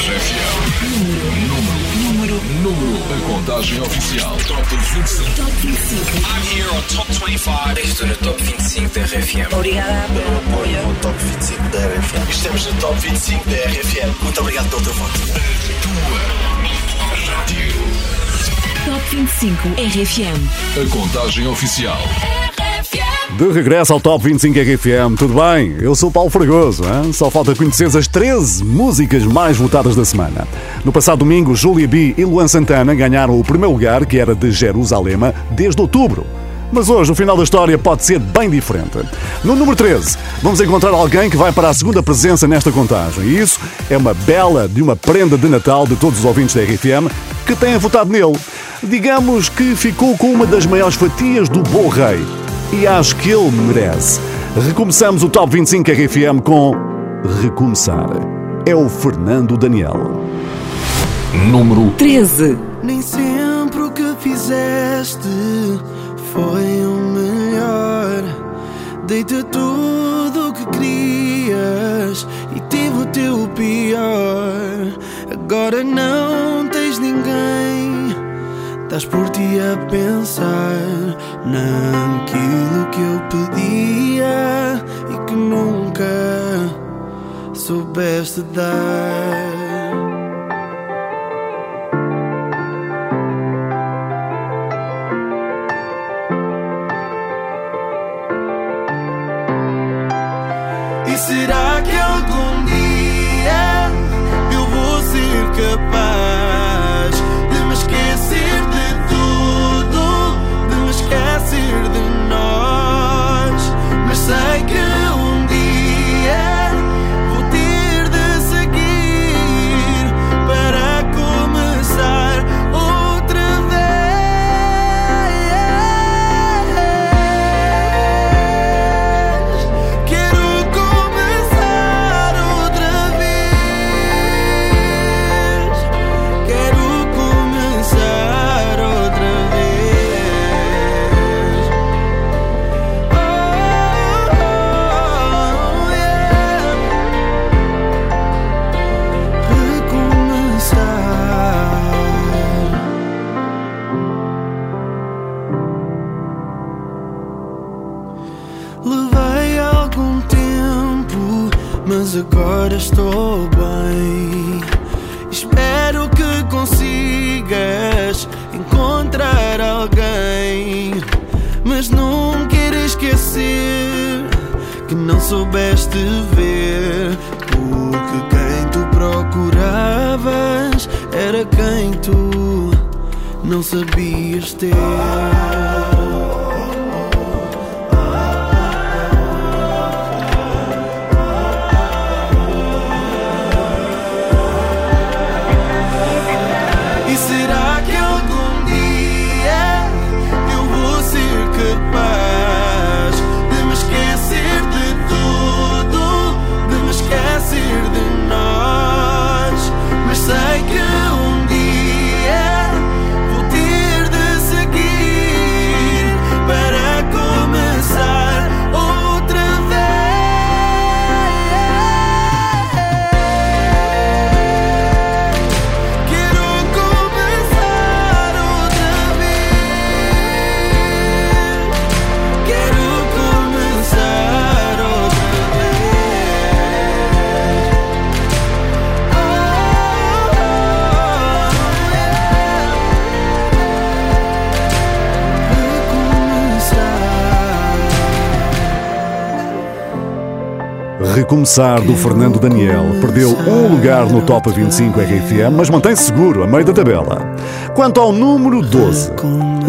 RFM. Número, número, número. A contagem oficial. Top 25. Top 25. I'm here on Top 25. Estou no Top 25 da RFM. Obrigada pelo apoio. no Top 25 da RFM. Estamos no Top 25 da RFM. Muito obrigado pelo teu voto. Tua rádio. Top 25 RFM. A contagem oficial. De regresso ao Top 25 RFM, tudo bem? Eu sou Paulo Fragoso, hein? só falta conhecer as 13 músicas mais votadas da semana. No passado domingo, Julia B e Luan Santana ganharam o primeiro lugar, que era de Jerusalema, desde outubro. Mas hoje o final da história pode ser bem diferente. No número 13, vamos encontrar alguém que vai para a segunda presença nesta contagem. E isso é uma bela de uma prenda de Natal de todos os ouvintes da RFM que têm votado nele. Digamos que ficou com uma das maiores fatias do Bom Rei. E acho que ele merece. Recomeçamos o Top 25 RFM com Recomeçar. É o Fernando Daniel. Número 13. Nem sempre o que fizeste foi o melhor. Dei-te tudo o que querias e tive o teu pior. Agora não. Estás por ti a pensar naquilo que eu pedia e que nunca soubeste dar. Agora estou bem. Espero que consigas encontrar alguém, mas não quero esquecer que não soubeste ver. Porque quem tu procuravas era quem tu não sabias ter. Recomeçar do Fernando Daniel perdeu um lugar no Top 25 RFM, mas mantém-se seguro a meio da tabela. Quanto ao número 12,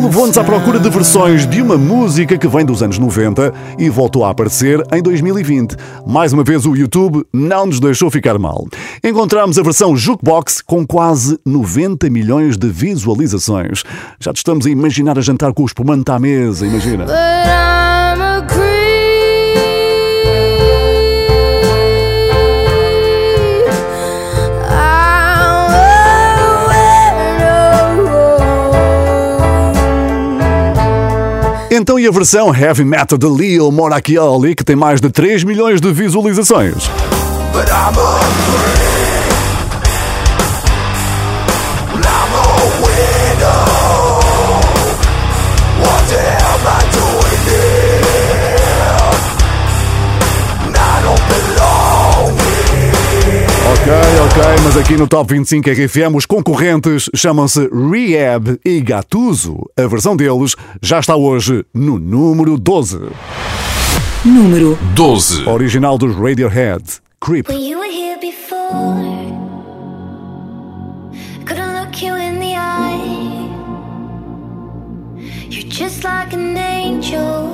levou-nos à procura de versões de uma música que vem dos anos 90 e voltou a aparecer em 2020. Mais uma vez o YouTube não nos deixou ficar mal. Encontramos a versão Jukebox com quase 90 milhões de visualizações. Já te estamos a imaginar a jantar com o espumante à mesa, imagina. Então e a versão Heavy Metal de Leo Moracchioli, que tem mais de 3 milhões de visualizações? But ok, mas aqui no Top 25 RFM os concorrentes chamam-se Rehab e Gatuso. A versão deles já está hoje no número 12. Número 12. Original dos Radiohead, Creep. When you were here before, couldn't look you in the eye. You're just like an angel.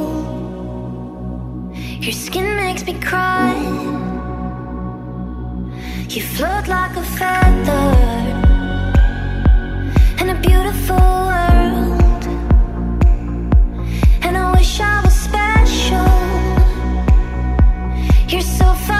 Your skin makes me cry. You float like a feather in a beautiful world. And I wish I was special. You're so fucking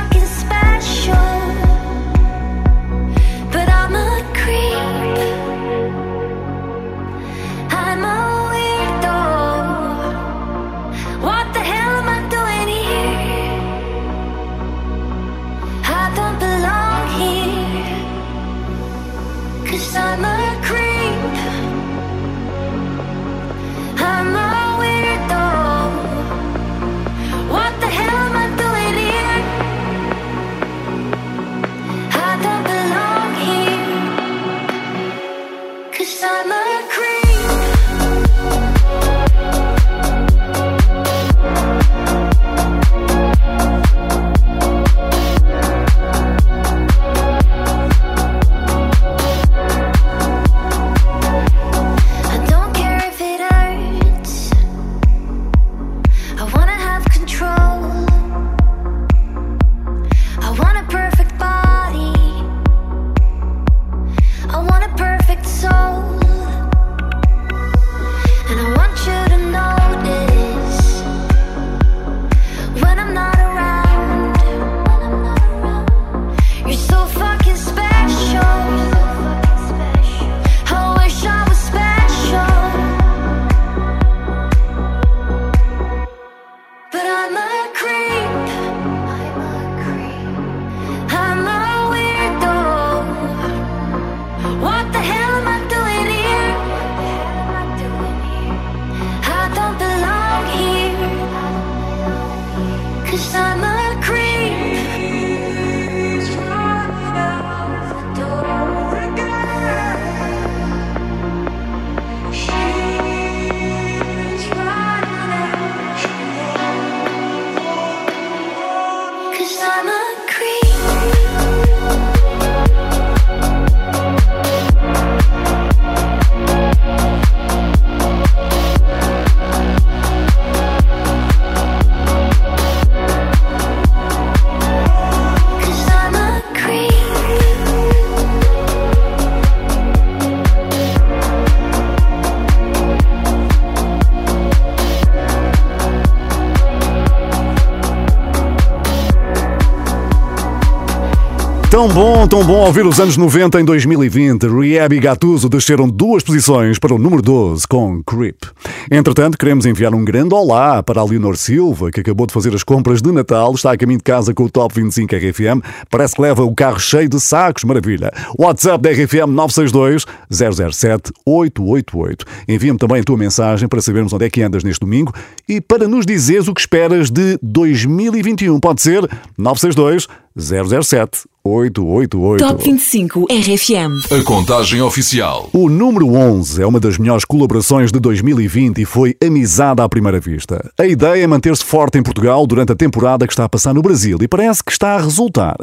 Tão bom, tão bom ouvir os anos 90 em 2020. Rehab e Gatuso desceram duas posições para o número 12 com Creep. Entretanto, queremos enviar um grande olá para a Leonor Silva, que acabou de fazer as compras de Natal, está a caminho de casa com o Top 25 RFM. Parece que leva o carro cheio de sacos, maravilha. WhatsApp da RFM 962 007 888. Envia-me também a tua mensagem para sabermos onde é que andas neste domingo e para nos dizeres o que esperas de 2021. Pode ser 962 007 888. Top 25 RFM. A contagem oficial. O número 11 é uma das melhores colaborações de 2020 e foi amizade à primeira vista. A ideia é manter-se forte em Portugal durante a temporada que está a passar no Brasil e parece que está a resultar.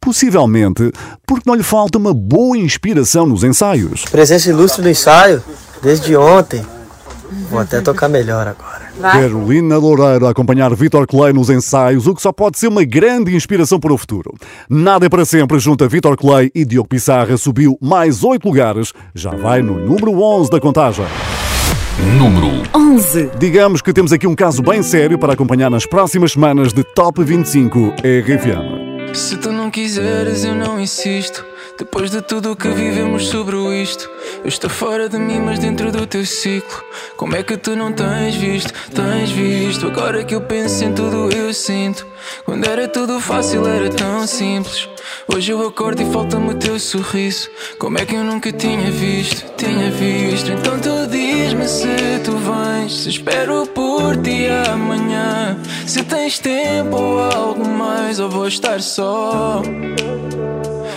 Possivelmente porque não lhe falta uma boa inspiração nos ensaios. Presença ilustre no ensaio, desde ontem. Vou até tocar melhor agora. Carolina Loureiro a acompanhar Vitor Clay nos ensaios, o que só pode ser uma grande inspiração para o futuro. Nada é para sempre, junto a Vitor Clay e Diogo Pissarra, subiu mais oito lugares, já vai no número 11 da contagem. Número 11. Digamos que temos aqui um caso bem sério para acompanhar nas próximas semanas de Top 25 RFM. Se tu não quiseres, eu não insisto. Depois de tudo o que vivemos sobre isto, eu estou fora de mim, mas dentro do teu ciclo. Como é que tu não tens visto? Tens visto? Agora que eu penso em tudo, eu sinto. Quando era tudo fácil, era tão simples. Hoje eu acordo e falta-me o teu sorriso. Como é que eu nunca tinha visto? Tinha visto. Então tu diz-me se tu vens. Se espero por ti amanhã. Se tens tempo ou algo mais, ou vou estar só.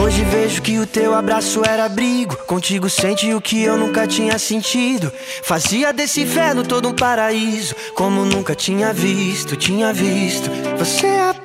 Hoje vejo que o teu abraço era abrigo. Contigo sente o que eu nunca tinha sentido. Fazia desse inferno todo um paraíso. Como nunca tinha visto, tinha visto. Você é a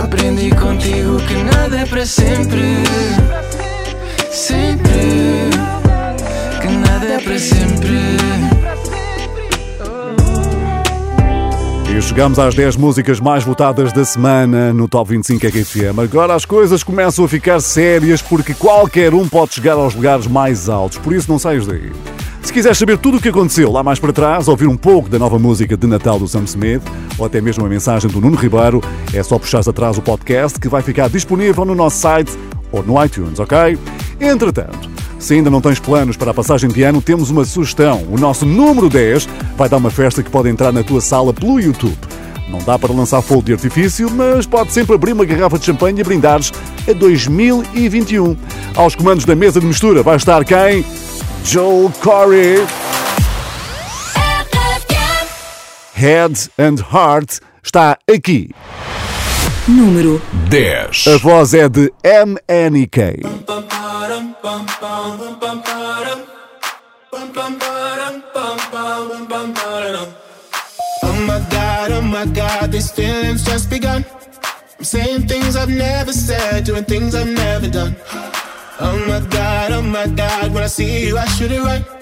Aprendi contigo que nada é para sempre. Sempre. Que nada é para sempre. Chegamos às 10 músicas mais votadas da semana no Top 25 RFM. Agora as coisas começam a ficar sérias porque qualquer um pode chegar aos lugares mais altos, por isso não saias daí. Se quiseres saber tudo o que aconteceu lá mais para trás, ouvir um pouco da nova música de Natal do Sam Smith ou até mesmo a mensagem do Nuno Ribeiro, é só puxar atrás o podcast que vai ficar disponível no nosso site ou no iTunes, ok? Entretanto, se ainda não tens planos para a passagem de ano, temos uma sugestão. O nosso número 10 vai dar uma festa que pode entrar na tua sala pelo YouTube. Não dá para lançar fogo de artifício, mas pode sempre abrir uma garrafa de champanhe e brindares a 2021. Aos comandos da mesa de mistura vai estar quem? Joel Corey. Head and Heart está aqui. Número 10. A voz é de MNK. Oh my god, oh my god, these feelings just begun. I'm saying things I've never said, doing things I've never done. Oh my god, oh my god, when I see you, I shoot it right.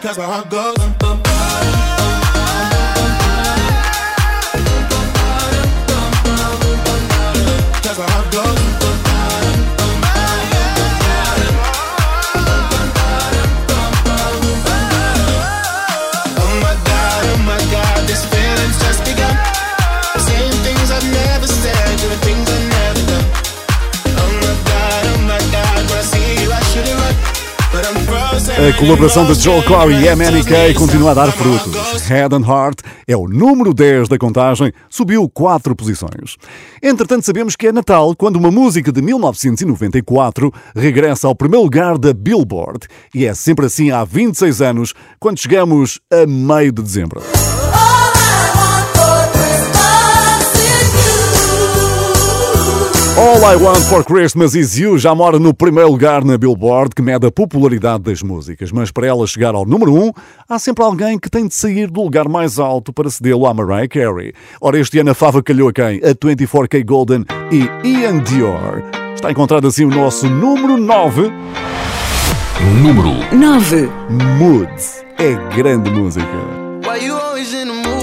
That's where I go. A colaboração de Joel Corey e MNK continua a dar frutos. Head and Heart é o número 10 da contagem, subiu 4 posições. Entretanto, sabemos que é Natal quando uma música de 1994 regressa ao primeiro lugar da Billboard. E é sempre assim há 26 anos, quando chegamos a meio de dezembro. All I Want for Christmas Is You já mora no primeiro lugar na Billboard, que mede a popularidade das músicas. Mas para ela chegar ao número 1, um, há sempre alguém que tem de sair do lugar mais alto para cedê-lo a Mariah Carey. Ora, este ano a fava calhou a quem? A 24K Golden e Ian Dior. Está encontrado assim o nosso número 9. Número 9. Moods. É grande música. unattached.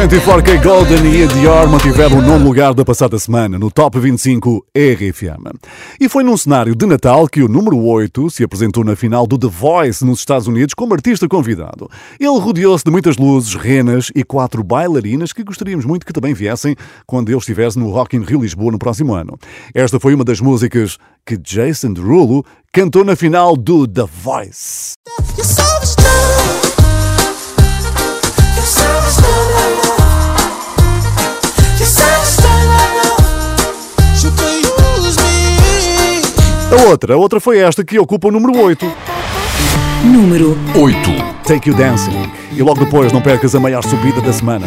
24K Golden e Dior mantiveram o nono lugar da passada semana no Top 25 RFM. E foi num cenário de Natal que o número 8 se apresentou na final do The Voice nos Estados Unidos como artista convidado. Ele rodeou-se de muitas luzes, renas e quatro bailarinas que gostaríamos muito que também viessem quando ele estivesse no Rock in Rio Lisboa no próximo ano. Esta foi uma das músicas que Jason Derulo cantou na final do The Voice. A outra, a outra foi esta que ocupa o número 8. Número 8. Take You Dancing. E logo depois não percas a maior subida da semana.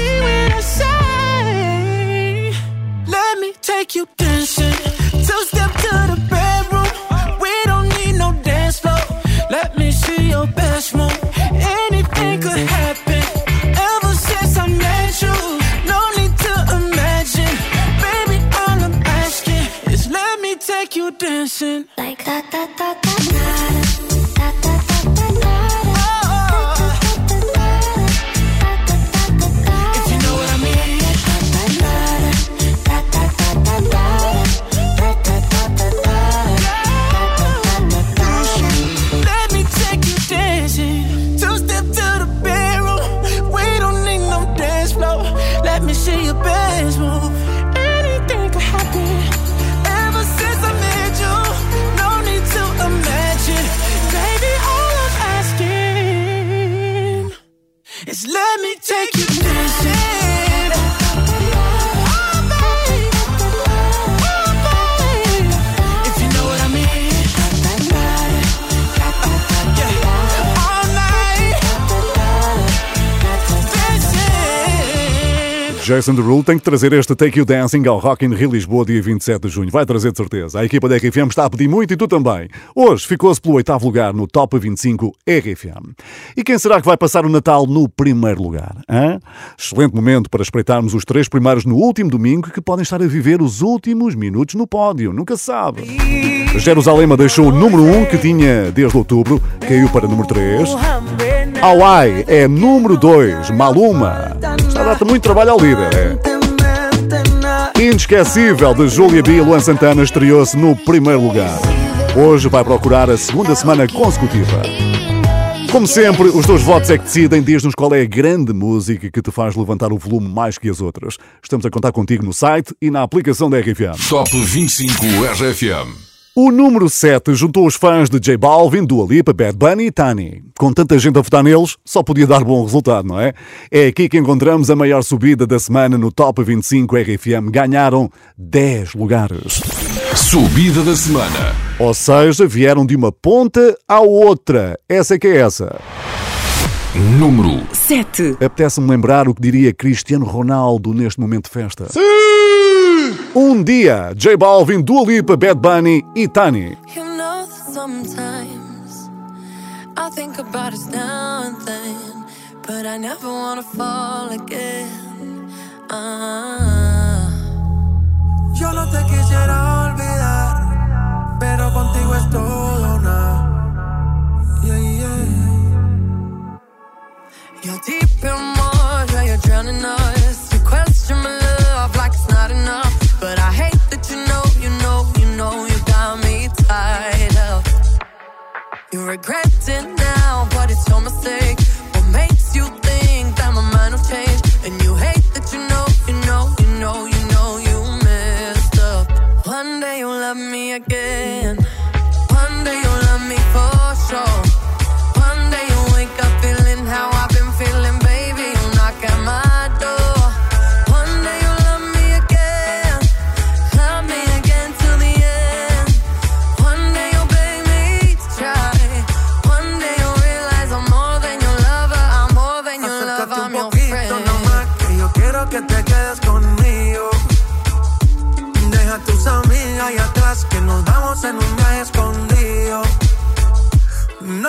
take you dancing. Two step to the bedroom. We don't need no dance floor. Let me see your best move. Jason Derulo tem que trazer este Take You Dancing ao Rock in Rio Lisboa, dia 27 de junho. Vai trazer de certeza. A equipa da RFM está a pedir muito e tu também. Hoje ficou-se pelo oitavo lugar no Top 25 RFM. E quem será que vai passar o Natal no primeiro lugar? hã? Excelente momento para espreitarmos os três primeiros no último domingo que podem estar a viver os últimos minutos no pódio. Nunca se sabe. Jerusalema deixou o número 1 que tinha desde outubro, caiu para número 3. Hawaii é número 2, Maluma. Está a dar muito trabalho ao líder, é. Inesquecível de Júlia B e Luan Santana estreou-se no primeiro lugar. Hoje vai procurar a segunda semana consecutiva. Como sempre, os teus votos é que decidem. Diz-nos qual é a grande música que te faz levantar o volume mais que as outras. Estamos a contar contigo no site e na aplicação da RFM. Top 25 RFM. O número 7 juntou os fãs de J Balvin, Dua Lipa, Bad Bunny e Tani. Com tanta gente a votar neles, só podia dar bom resultado, não é? É aqui que encontramos a maior subida da semana no Top 25 RFM. Ganharam 10 lugares. Subida da semana. Ou seja, vieram de uma ponta à outra. Essa é que é essa. Número 7. Apetece-me lembrar o que diria Cristiano Ronaldo neste momento de festa. Um dia, J Balvin, Dua Lipa, Bad Bunny e Tani. You know that sometimes I think about us now and then, but I never wanna fall again. Ah. Yo no te quisiera olvidar, pero contigo es todo una. Yeah, yeah. You're deep in water, you're drowning us. regretting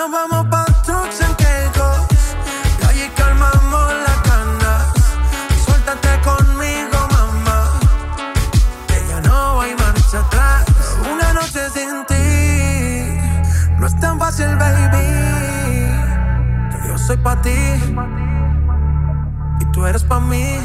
Nos vamos pa' trucks en quejos. Y allí calmamos las canas. Suéltate conmigo, mamá. Que ya no hay marcha atrás. Una noche sin ti. No es tan fácil, baby. Que yo soy pa' ti. Y tú eres pa' mí.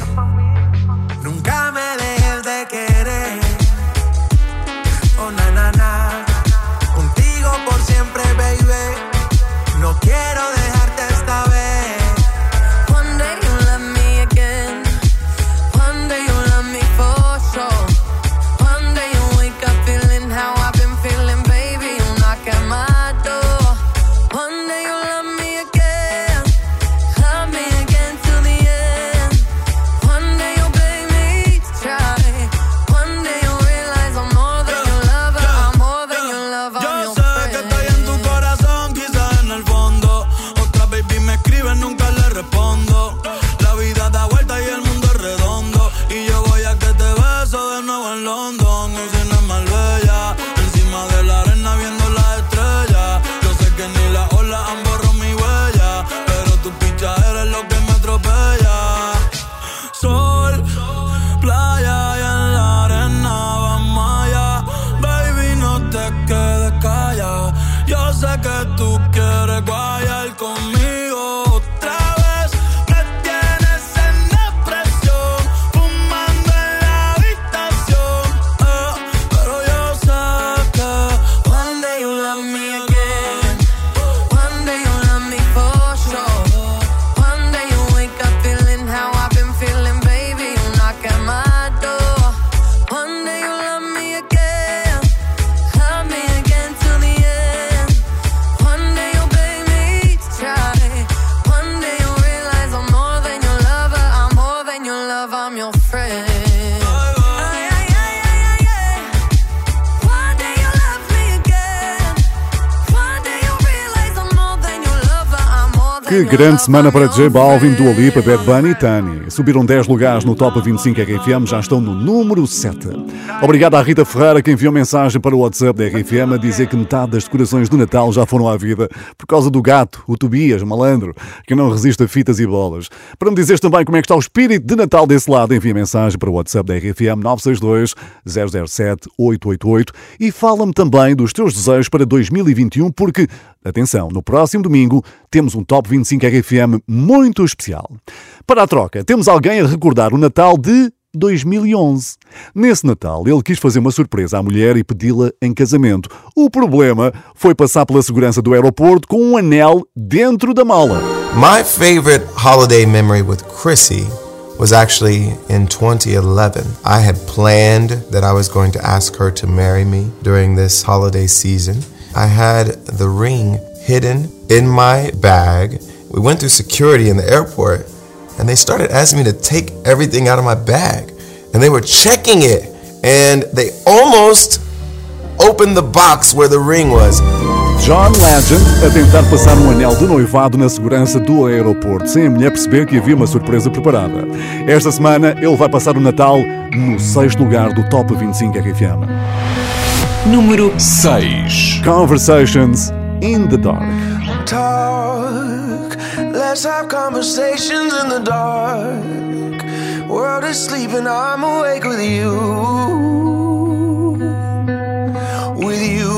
Que grande semana para J Balvin, Dua Lipa, Bad Bunny e Tani. Subiram 10 lugares no Top 25 RFM, já estão no número 7. Obrigado à Rita Ferreira que enviou mensagem para o WhatsApp da RFM a dizer que metade das decorações do Natal já foram à vida por causa do gato, o Tobias, malandro, que não resiste a fitas e bolas. Para me dizeres também como é que está o espírito de Natal desse lado, envia mensagem para o WhatsApp da RFM 962 007 888 e fala-me também dos teus desejos para 2021 porque, atenção, no próximo domingo temos um Top 25 RFM muito especial. Para a troca, temos alguém a recordar o Natal de 2011. Nesse Natal, ele quis fazer uma surpresa à mulher e pedi-la em casamento. O problema foi passar pela segurança do aeroporto com um anel dentro da mala. My favorite holiday memory with Chrissy was actually in 2011. I had planned that I was going to ask her to marry me during this holiday season. I had the ring hidden in my bag. We went through security in the airport and they started asking me to take everything out of my bag. And they were checking it and they almost opened the box where the ring was. John Legend a tentar passar um anel de noivado na segurança do aeroporto, sem a mulher perceber que havia uma surpresa preparada. Esta semana ele vai passar o Natal no sexto lugar do Top 25 RFM. Número 6 Conversations in the Dark. Let's have conversations in the dark. World is sleeping, I'm awake with you. With you.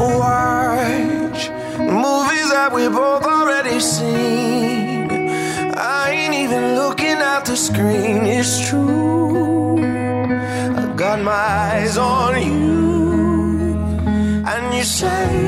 Watch movies that we both already seen. I ain't even looking at the screen, it's true. I got my eyes on you. And you say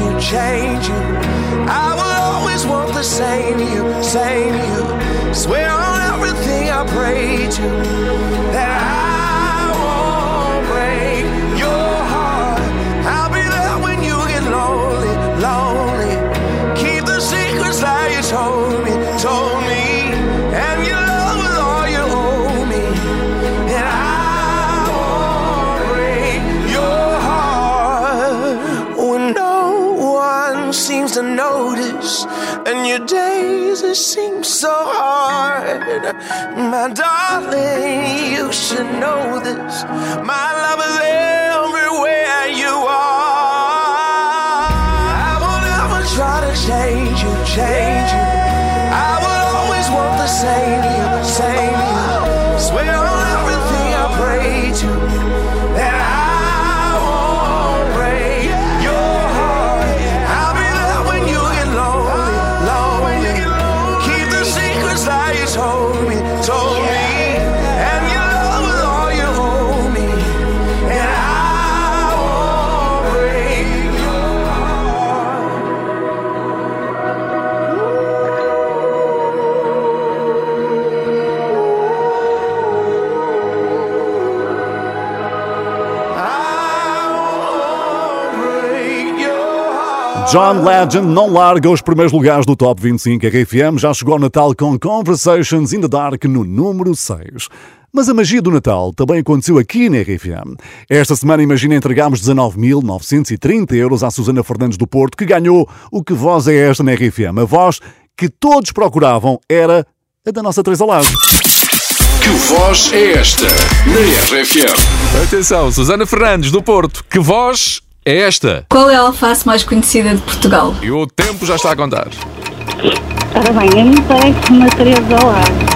you, change you. I will always want the same you, same you. Swear on everything I pray to that I it seems so hard. My darling, you should know this. My love John Legend não larga os primeiros lugares do Top 25 RFM, já chegou ao Natal com Conversations in the Dark no número 6. Mas a magia do Natal também aconteceu aqui na RFM. Esta semana, imagina, entregámos 19.930 euros à Susana Fernandes do Porto, que ganhou o Que Voz é Esta na RFM. A voz que todos procuravam era a da nossa Teresa Lago. Que voz é esta na RFM? Atenção, Susana Fernandes do Porto, que voz é esta? Qual é a alface mais conhecida de Portugal? E o tempo já está a contar. Ora bem, a mim parece uma Teresa Lago.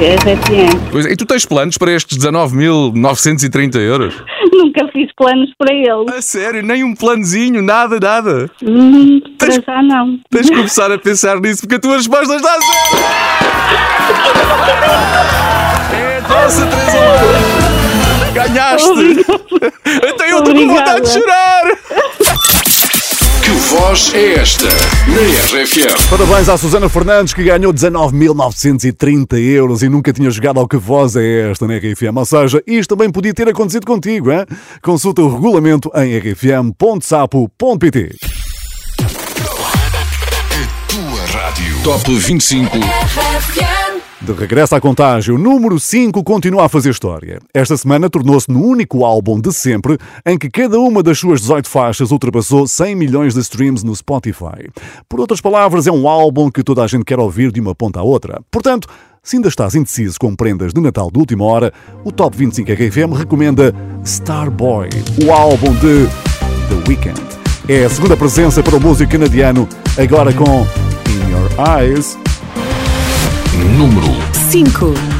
RFM. Pois é, e tu tens planos para estes 19.930 euros? Nunca fiz planos para ele. A sério, nem um planozinho, nada, nada. Hum, para já não. Tens de começar a pensar nisso porque a tua resposta está a zero. É a nossa Teresa Lago. Ganhaste! Então eu estou com vontade de chorar! Que voz é esta na RFM? Parabéns à Susana Fernandes que ganhou 19.930 euros e nunca tinha jogado ao Que Voz é Esta na RFM. Ou seja, isto também podia ter acontecido contigo, hein? Consulta o regulamento em rfm.sapo.pt. Tua rádio. Top 25. De regresso à contagem, o número 5 continua a fazer história. Esta semana tornou-se no único álbum de sempre em que cada uma das suas 18 faixas ultrapassou 100 milhões de streams no Spotify. Por outras palavras, é um álbum que toda a gente quer ouvir de uma ponta à outra. Portanto, se ainda estás indeciso com prendas de Natal de última hora, o Top 25 RFM recomenda Starboy, o álbum de The Weeknd. É a segunda presença para o músico canadiano, agora com In Your Eyes. Número 5.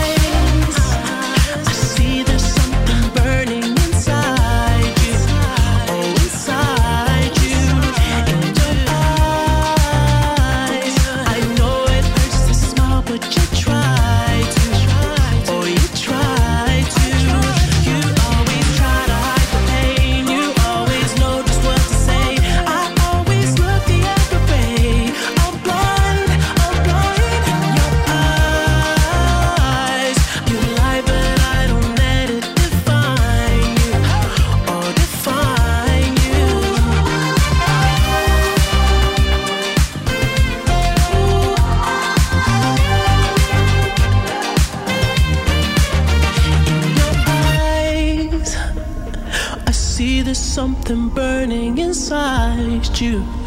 You.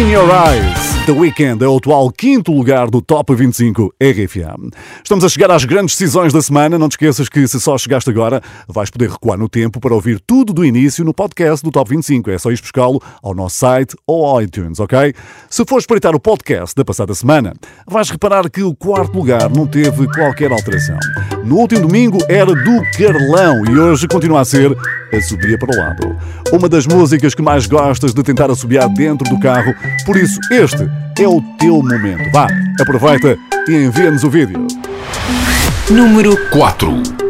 In Your Eyes, The Weekend é o atual quinto lugar do Top 25 RFM. Estamos a chegar às grandes decisões da semana. Não te esqueças que se só chegaste agora, vais poder recuar no tempo para ouvir tudo do início no podcast do Top 25. É só ir buscá-lo ao nosso site ou ao iTunes, ok? Se fores espreitar o podcast da passada semana, vais reparar que o quarto lugar não teve qualquer alteração. No último domingo era do Carlão e hoje continua a ser a Subia para o Lado. Uma das músicas que mais gostas de tentar assobiar dentro do carro, por isso este é o teu momento. Vá, aproveita e envia-nos o vídeo. Número 4.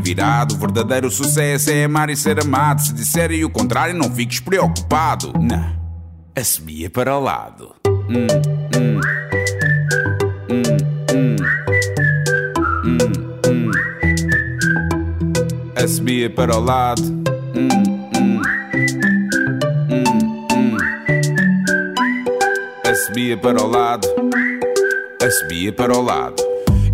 virado. O verdadeiro sucesso é amar e ser amado. Se disserem o contrário, não fiques preocupado. Não, assobia para o lado. Hum, hum. Hum, hum. Para o lado. Hum. Assobia para o lado. Assobia para o lado.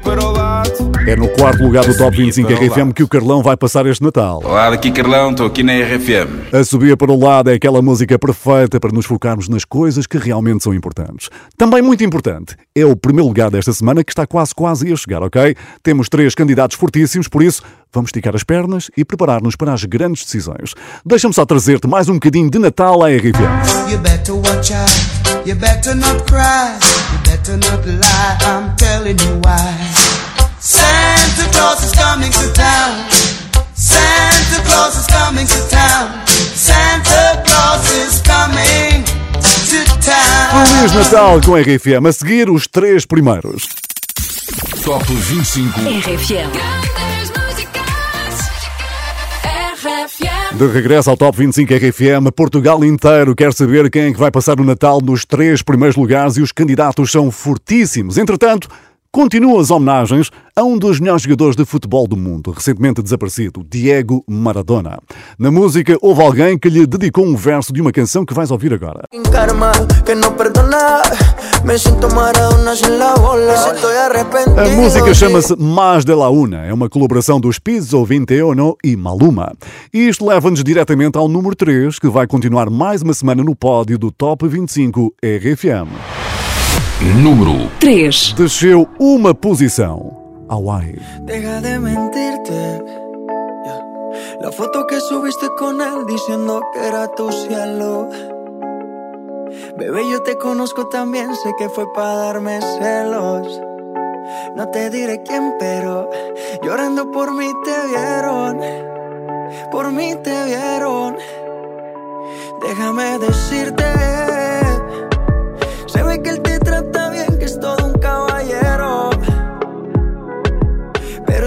para o lado. É no quarto lugar do Top 25 para o RFM que o Carlão vai passar este Natal. Olá, daqui Carlão, estou aqui na RFM. A subir para o lado é aquela música perfeita para nos focarmos nas coisas que realmente são importantes. Também muito importante é o primeiro lugar desta semana que está quase quase a chegar, ok? Temos três candidatos fortíssimos, por isso vamos esticar as pernas e preparar-nos para as grandes decisões. Deixa-me só trazer-te mais um bocadinho de Natal à RFM. You better watch out. You better not cry. You better not lie. I'm telling you why. Santa Claus is coming to town. Santa Claus is coming to town. Santa Claus is coming to town. Feliz Natal com a RFM. A seguir, os três primeiros. Top 25. RFM. De regresso ao Top 25 RFM, Portugal inteiro quer saber quem é que vai passar o Natal nos três primeiros lugares e os candidatos são fortíssimos. Entretanto, continuam as homenagens a um dos melhores jogadores de futebol do mundo, recentemente desaparecido, Diego Maradona. Na música, houve alguém que lhe dedicou um verso de uma canção que vais ouvir agora. A música chama-se Mais de la Una, é uma colaboração dos Pizzo 21 e Maluma. E isto leva-nos diretamente ao número 3, que vai continuar mais uma semana no pódio do Top 25 RFM. Número 3. Desceu uma posição. Hawaii. Deja de mentirte. Yeah. La foto que subiste con él diciendo que era tu cielo. Bebé, yo te conozco también, sé que fue para darme celos. No te diré quién, pero llorando por mí te vieron. Por mí te vieron. Déjame decirte. Se ve que él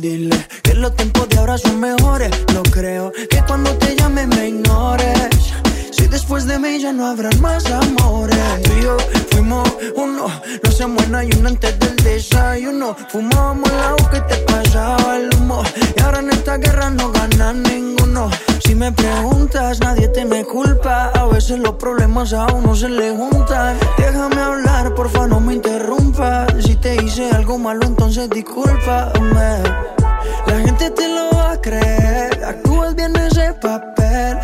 Dile que los tiempos de ahora son mejores. No creo que cuando te llame me ignores. Si después de mí ya no habrán más amores. Tú y yo fuimos uno. No se muera y uno antes del desayuno. Fumábamos el agua que te pasaba el humo. Y ahora en esta guerra no gana ninguno. Si me preguntas, nadie te me culpa. A veces los problemas a uno se le juntan. Déjame hablar, porfa, no me interrumpas. Si te hice algo malo, entonces discúlpame. La gente te lo va a creer. Actúas bien ese papel,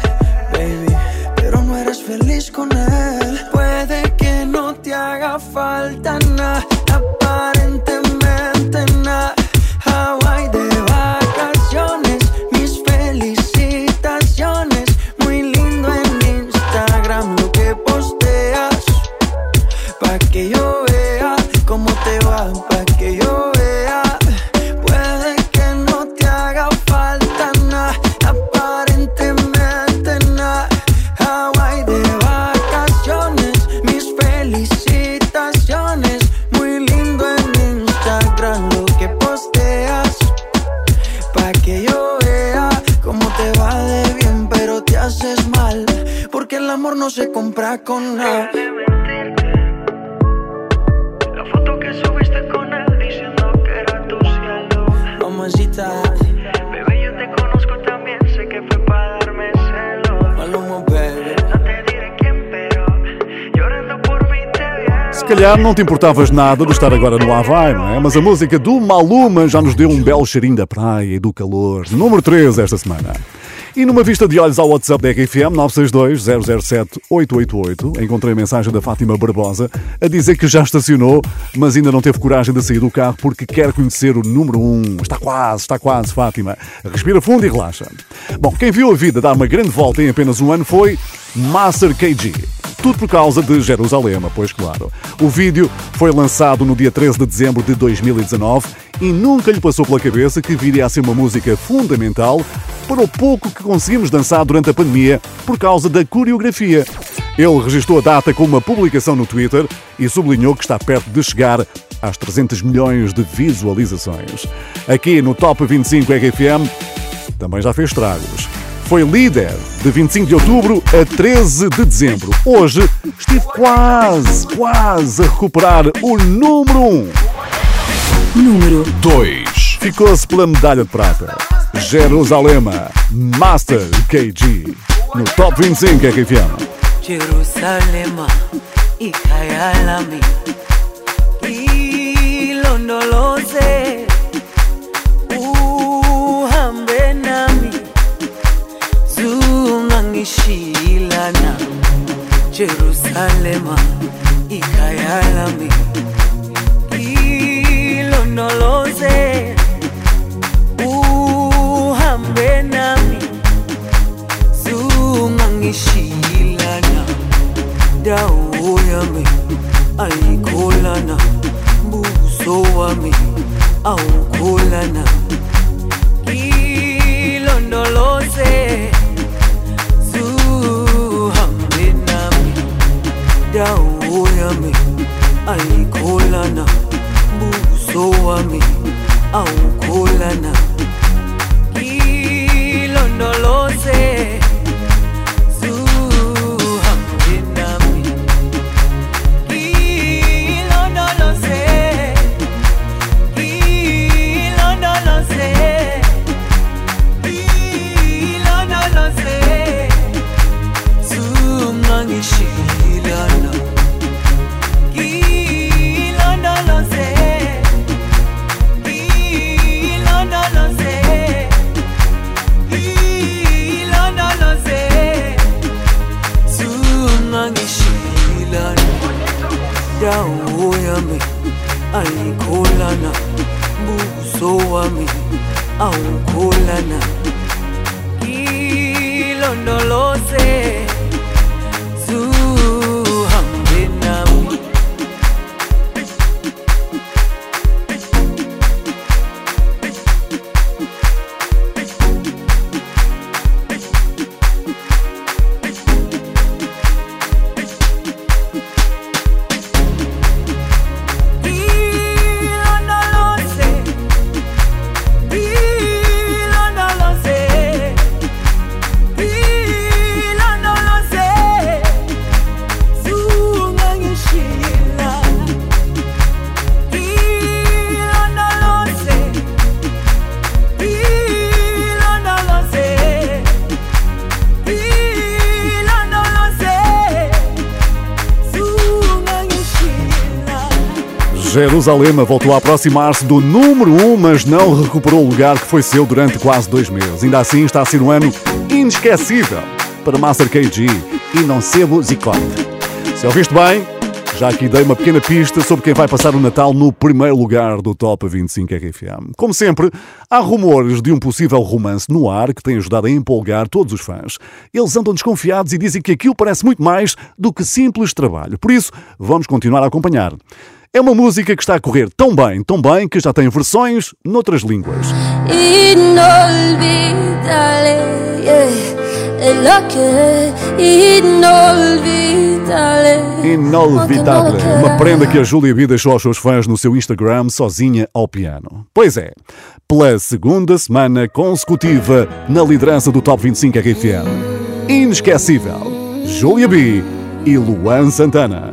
baby. Pero no eres feliz con él. Puede que no te haga falta nada, se con nada. La foto que subiste con él diciendo que era tu cielo. Mamacita. Bebé, yo te conozco también, sé que fue para darme celos. Maluma, baby. No te diré quién, pero llorando calhar não te importavas nada de estar agora no Havaí, não é? Mas a música do Maluma já nos deu um belo cheirinho da praia e do calor. Número 3 esta semana. E numa vista de olhos ao WhatsApp da RFM 962-007-888, encontrei a mensagem da Fátima Barbosa a dizer que já estacionou, mas ainda não teve coragem de sair do carro porque quer conhecer o número 1. Está quase, está quase, Fátima. Respira fundo e relaxa. Bom, quem viu a vida dar uma grande volta em apenas um ano foi Master KG. Tudo por causa de Jerusalém, pois claro. O vídeo foi lançado no dia 13 de dezembro de 2019 e nunca lhe passou pela cabeça que viria a ser uma música fundamental para o pouco que conseguimos dançar durante a pandemia por causa da coreografia. Ele registrou a data com uma publicação no Twitter e sublinhou que está perto de chegar às 300 milhões de visualizações. Aqui no Top 25 RFM também já fez estragos foi líder de 25 de outubro a 13 de dezembro. Hoje estive quase, quase a recuperar o número 1. Número 2. Ficou-se pela medalha de prata. Jerusalema, Master KG. No Top 25 RFM. Jerusalema, ikayalami, zungangishilana, Jerusalema, ikayalami, ilondoloze, uhambe nami, zungangishilana, dawo yami ayikholana, buso wami awukholana, ilondoloze, dada uoyami aikolana buso wami aukolana kilondolose kushana buso wami Jerusalema voltou a aproximar-se do número 1, mas não recuperou o lugar que foi seu durante quase dois meses. Ainda assim, está a ser um ano inesquecível para Master KG e não sebo zicote. Se ouviste bem, já aqui dei uma pequena pista sobre quem vai passar o Natal no primeiro lugar do Top 25 RFM. Como sempre, há rumores de um possível romance no ar que tem ajudado a empolgar todos os fãs. Eles andam desconfiados e dizem que aquilo parece muito mais do que simples trabalho. Por isso, vamos continuar a acompanhar. É uma música que está a correr tão bem, tão bem, que já tem versões noutras línguas. Inolvidable, yeah. Es lo que inolvidable. Inolvidável. Uma prenda que a Júlia B deixou aos seus fãs no seu Instagram sozinha ao piano. Pois é, pela segunda semana consecutiva na liderança do Top 25 RFM. Inesquecível. Júlia B e Luan Santana.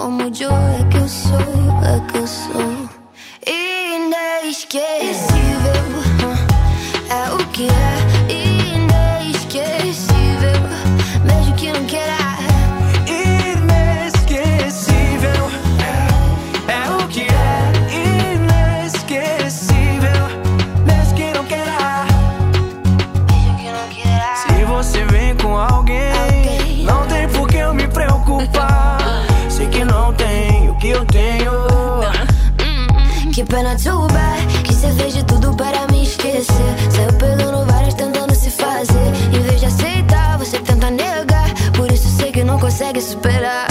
como o Joe é que eu sou, é que eu sou. Inesquecível, é o que é. Pena too bad Que cê fez de tudo para me esquecer. Saiu pegando várias tentando se fazer. Em vez de aceitar, você tenta negar. Por isso sei que não consegue superar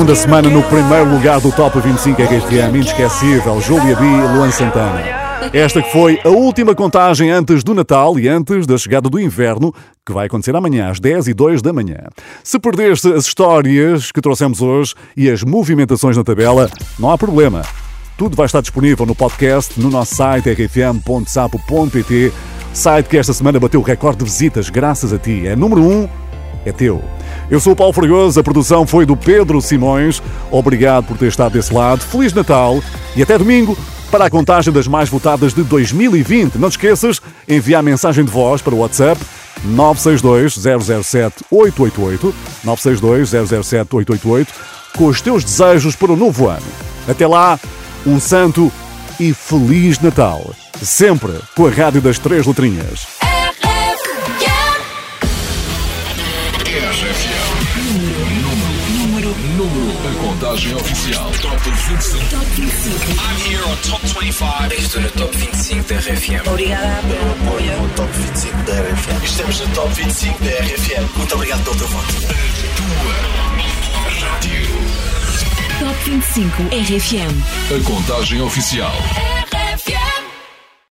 segunda semana no primeiro lugar do Top 25 RFM, inesquecível, Júlia B e Luan Santana. Esta que foi a última contagem antes do Natal e antes da chegada do inverno, que vai acontecer amanhã às 10 e 2 da manhã. Se perdeste as histórias que trouxemos hoje e as movimentações na tabela, não há problema. Tudo vai estar disponível no podcast no nosso site rfm.sapo.pt, site que esta semana bateu o recorde de visitas graças a ti. É número 1, um, é teu. Eu sou o Paulo Fregoso, a produção foi do Pedro Simões. Obrigado por ter estado desse lado. Feliz Natal e até domingo para a contagem das mais votadas de 2020. Não te esqueças, enviar mensagem de voz para o WhatsApp 962 007 888 962 007 888 com os teus desejos para o novo ano. Até lá, um santo e feliz Natal. Sempre com a Rádio das Três Letrinhas. Contagem oficial. Top 25. Top 25. I'm here on Top 25. Estou no Top 25 da RFM. Obrigada pelo apoio no Top 25 da RFM. Estamos no Top 25 da RFM. Muito obrigado pelo teu voto. Rádio. Top 25 RFM. A contagem oficial.